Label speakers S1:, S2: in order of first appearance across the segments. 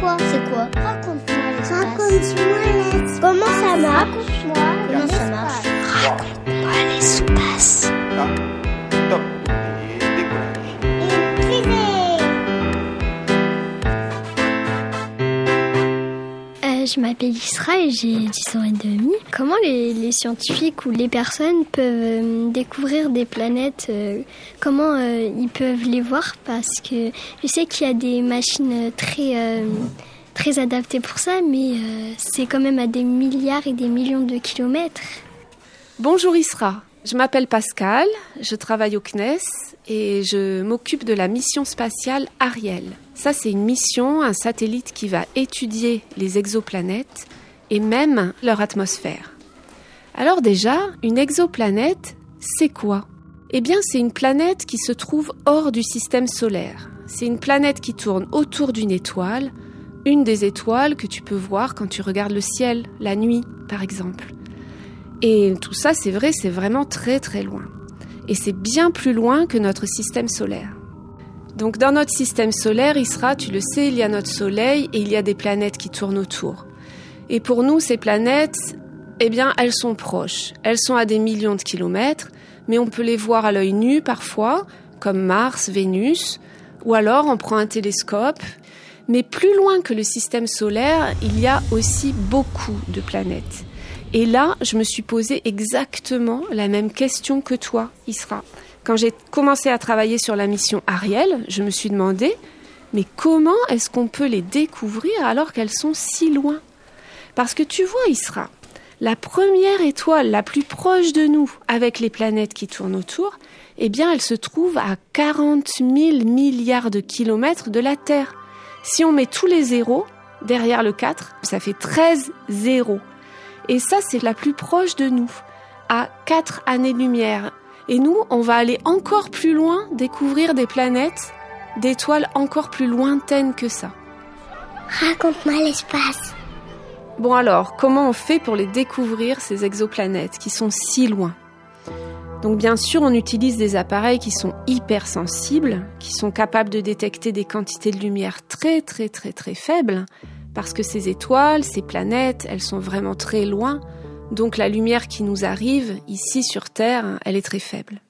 S1: quoi
S2: C'est quoi
S1: Raconte-moi l'espace.
S3: Raconte-moi l'espace.
S1: Comment ça marche
S2: Raconte-moi
S1: Comment ça marche
S2: Raconte-moi l'espace.
S4: Je m'appelle Isra et j'ai 10 ans et demi. Comment les, les scientifiques ou les personnes peuvent euh, découvrir des planètes euh, Comment euh, ils peuvent les voir? Parce que je sais qu'il y a des machines très, très adaptées pour ça, mais c'est quand même à des milliards et des millions de kilomètres.
S5: Bonjour Isra, je m'appelle Pascal, je travaille au CNES et je m'occupe de la mission spatiale Ariel. Ça c'est une mission, un satellite qui va étudier les exoplanètes et même leur atmosphère. Alors déjà, une exoplanète, c'est quoi? Eh bien c'est une planète qui se trouve hors du système solaire. C'est une planète qui tourne autour d'une étoile, une des étoiles que tu peux voir quand tu regardes le ciel, la nuit par exemple. Et tout ça, c'est vrai, c'est vraiment très très loin. Et c'est bien plus loin que notre système solaire. Donc dans notre système solaire, il sera, tu le sais, il y a notre Soleil et il y a des planètes qui tournent autour. Et pour nous, ces planètes, eh bien, elles sont proches. Elles sont à des millions de kilomètres, mais on peut les voir à l'œil nu parfois, comme Mars, Vénus, ou alors on prend un télescope. Mais plus loin que le système solaire, il y a aussi beaucoup de planètes. Et là, je me suis posé exactement la même question que toi, Isra. Quand j'ai commencé à travailler sur la mission Ariel, je me suis demandé, mais comment est-ce qu'on peut les découvrir alors qu'elles sont si loin? Parce que tu vois, Isra, la première étoile la plus proche de nous, avec les planètes qui tournent autour, eh bien, elle se trouve à 40 000 milliards de kilomètres de la Terre. Si on met tous les zéros derrière le 4, ça fait 13 zéros. Et ça, c'est la plus proche de nous, à 4 années-lumière. Et nous, on va aller encore plus loin, découvrir des planètes, d'étoiles encore plus lointaines que ça.
S3: Raconte-moi l'espace.
S5: Bon alors, comment on fait pour les découvrir, ces exoplanètes qui sont si loin? Donc bien sûr, on utilise des appareils qui sont hypersensibles, qui sont capables de détecter des quantités de lumière très très très très faibles, parce que ces étoiles, ces planètes, elles sont vraiment très loin, donc la lumière qui nous arrive ici sur Terre, elle est très faible.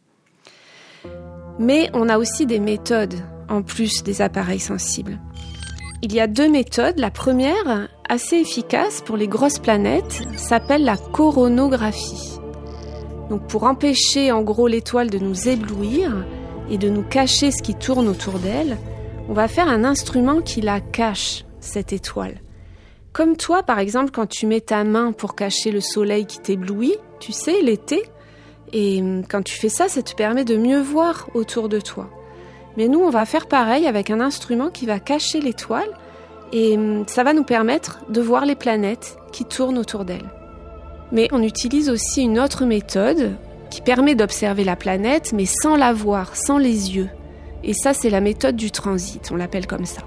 S5: Mais on a aussi des méthodes, en plus des appareils sensibles. Il y a deux méthodes. La première, assez efficace pour les grosses planètes, s'appelle la coronographie. Donc pour empêcher en gros l'étoile de nous éblouir et de nous cacher ce qui tourne autour d'elle, on va faire un instrument qui la cache, cette étoile. Comme toi, par exemple, quand tu mets ta main pour cacher le soleil qui t'éblouit, tu sais, l'été, et quand tu fais ça, ça te permet de mieux voir autour de toi. Mais nous, on va faire pareil avec un instrument qui va cacher l'étoile, et ça va nous permettre de voir les planètes qui tournent autour d'elle. Mais on utilise aussi une autre méthode qui permet d'observer la planète, mais sans la voir, sans les yeux. Et ça, c'est la méthode du transit, on l'appelle comme ça.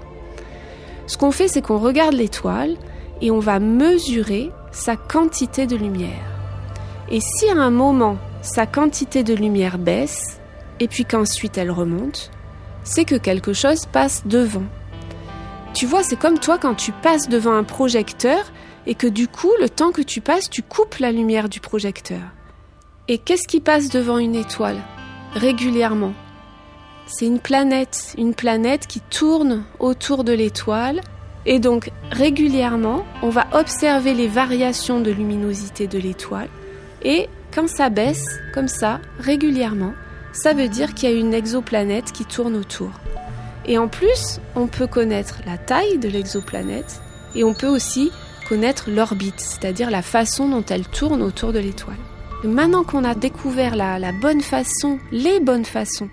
S5: Ce qu'on fait, c'est qu'on regarde l'étoile et on va mesurer sa quantité de lumière. Et si à un moment, sa quantité de lumière baisse, et puis qu'ensuite elle remonte, c'est que quelque chose passe devant. Tu vois, c'est comme toi quand tu passes devant un projecteur et que du coup, le temps que tu passes, tu coupes la lumière du projecteur. Et qu'est-ce qui passe devant une étoile? Régulièrement C'est une planète, une planète qui tourne autour de l'étoile. Et donc, régulièrement, on va observer les variations de luminosité de l'étoile. Et quand ça baisse, comme ça, régulièrement, ça veut dire qu'il y a une exoplanète qui tourne autour. Et en plus, on peut connaître la taille de l'exoplanète et on peut aussi connaître l'orbite, c'est-à-dire la façon dont elle tourne autour de l'étoile. Maintenant qu'on a découvert la, la, bonne façon, les bonnes façons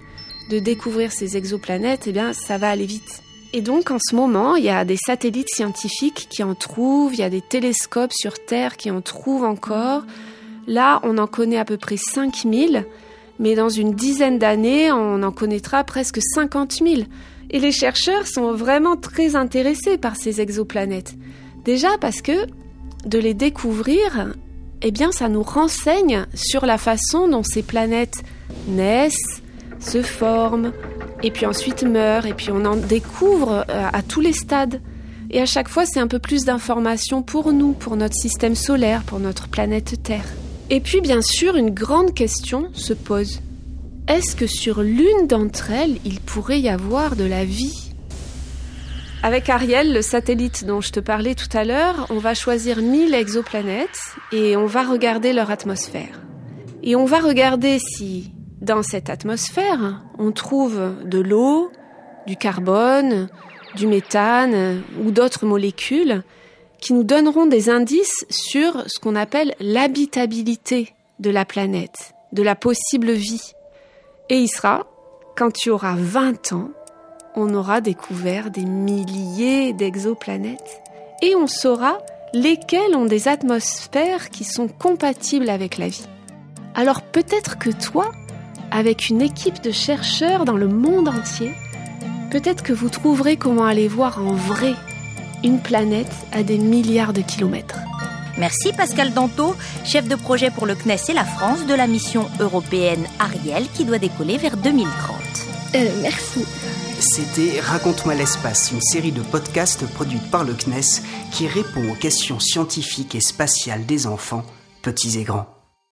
S5: de découvrir ces exoplanètes, eh bien, ça va aller vite. Et donc, en ce moment, il y a des satellites scientifiques qui en trouvent, il y a des télescopes sur Terre qui en trouvent encore. Là, on en connaît à peu près 5000, mais dans une dizaine d'années, on en connaîtra presque 50 000. Et les chercheurs sont vraiment très intéressés par ces exoplanètes. Déjà parce que de les découvrir, eh bien, ça nous renseigne sur la façon dont ces planètes naissent, se forment, et puis ensuite meurent, et puis on en découvre à tous les stades. Et à chaque fois, c'est un peu plus d'informations pour nous, pour notre système solaire, pour notre planète Terre. Et puis, bien sûr, une grande question se pose. Est-ce que sur l'une d'entre elles, il pourrait y avoir de la vie? Avec Ariel, le satellite dont je te parlais tout à l'heure, on va choisir 1000 exoplanètes et on va regarder leur atmosphère. Et on va regarder si, dans cette atmosphère, on trouve de l'eau, du carbone, du méthane ou d'autres molécules qui nous donneront des indices sur ce qu'on appelle l'habitabilité de la planète, de la possible vie. Et il sera, quand tu auras 20 ans, on aura découvert des milliers d'exoplanètes et on saura lesquelles ont des atmosphères qui sont compatibles avec la vie. Alors peut-être que toi, avec une équipe de chercheurs dans le monde entier, peut-être que vous trouverez comment aller voir en vrai une planète à des milliards de kilomètres.
S2: Merci Pascal Danto, chef de projet pour le CNES et la France de la mission européenne Ariel qui doit décoller vers 2030.
S4: Euh, merci.
S6: C'était Raconte-moi l'espace, une série de podcasts produite par le CNES qui répond aux questions scientifiques et spatiales des enfants, petits et grands.